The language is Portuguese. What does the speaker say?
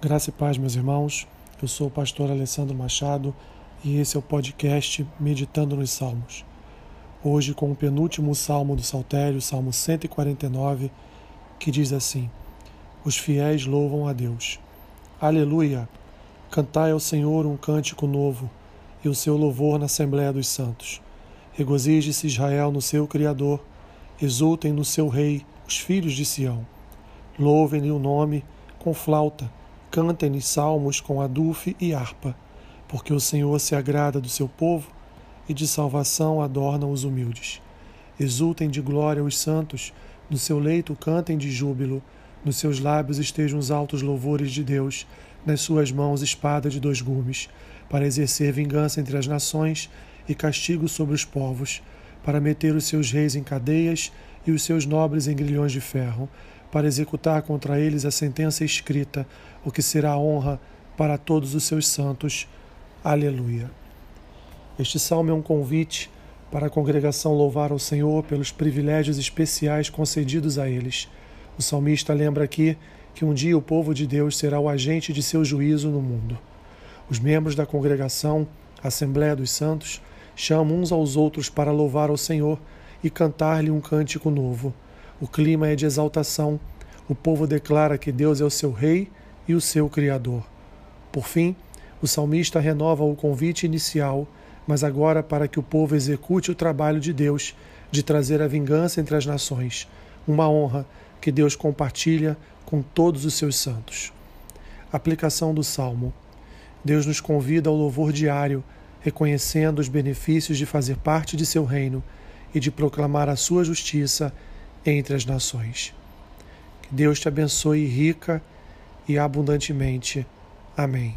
Graça e paz, meus irmãos. Eu sou o pastor Alessandro Machado e esse é o podcast Meditando nos Salmos. Hoje, com o penúltimo salmo do Saltério, Salmo 149, que diz assim: Os fiéis louvam a Deus. Aleluia! Cantai ao Senhor um cântico novo e o seu louvor na Assembleia dos Santos. Regozije-se Israel no seu Criador, exultem no seu Rei os filhos de Sião. Louvem-lhe o nome com flauta Cantem-lhe salmos com adufe e harpa, porque o Senhor se agrada do seu povo e de salvação adorna os humildes. Exultem de glória os santos, no seu leito cantem de júbilo, nos seus lábios estejam os altos louvores de Deus, nas suas mãos espada de dois gumes, para exercer vingança entre as nações e castigo sobre os povos, para meter os seus reis em cadeias e os seus nobres em grilhões de ferro, para executar contra eles a sentença escrita, o que será honra para todos os seus santos. Aleluia. Este salmo é um convite para a congregação louvar ao Senhor pelos privilégios especiais concedidos a eles. O salmista lembra aqui que um dia o povo de Deus será o agente de seu juízo no mundo. Os membros da congregação, Assembleia dos Santos, chamam uns aos outros para louvar ao Senhor e cantar-lhe um cântico novo. O clima é de exaltação. O povo declara que Deus é o seu rei e o seu criador. Por fim, o salmista renova o convite inicial, mas agora para que o povo execute o trabalho de Deus de trazer a vingança entre as nações, uma honra que Deus compartilha com todos os seus santos. Aplicação do salmo. Deus nos convida ao louvor diário, reconhecendo os benefícios de fazer parte de seu reino e de proclamar a sua justiça entre as nações. Que Deus te abençoe rica e abundantemente. Amém.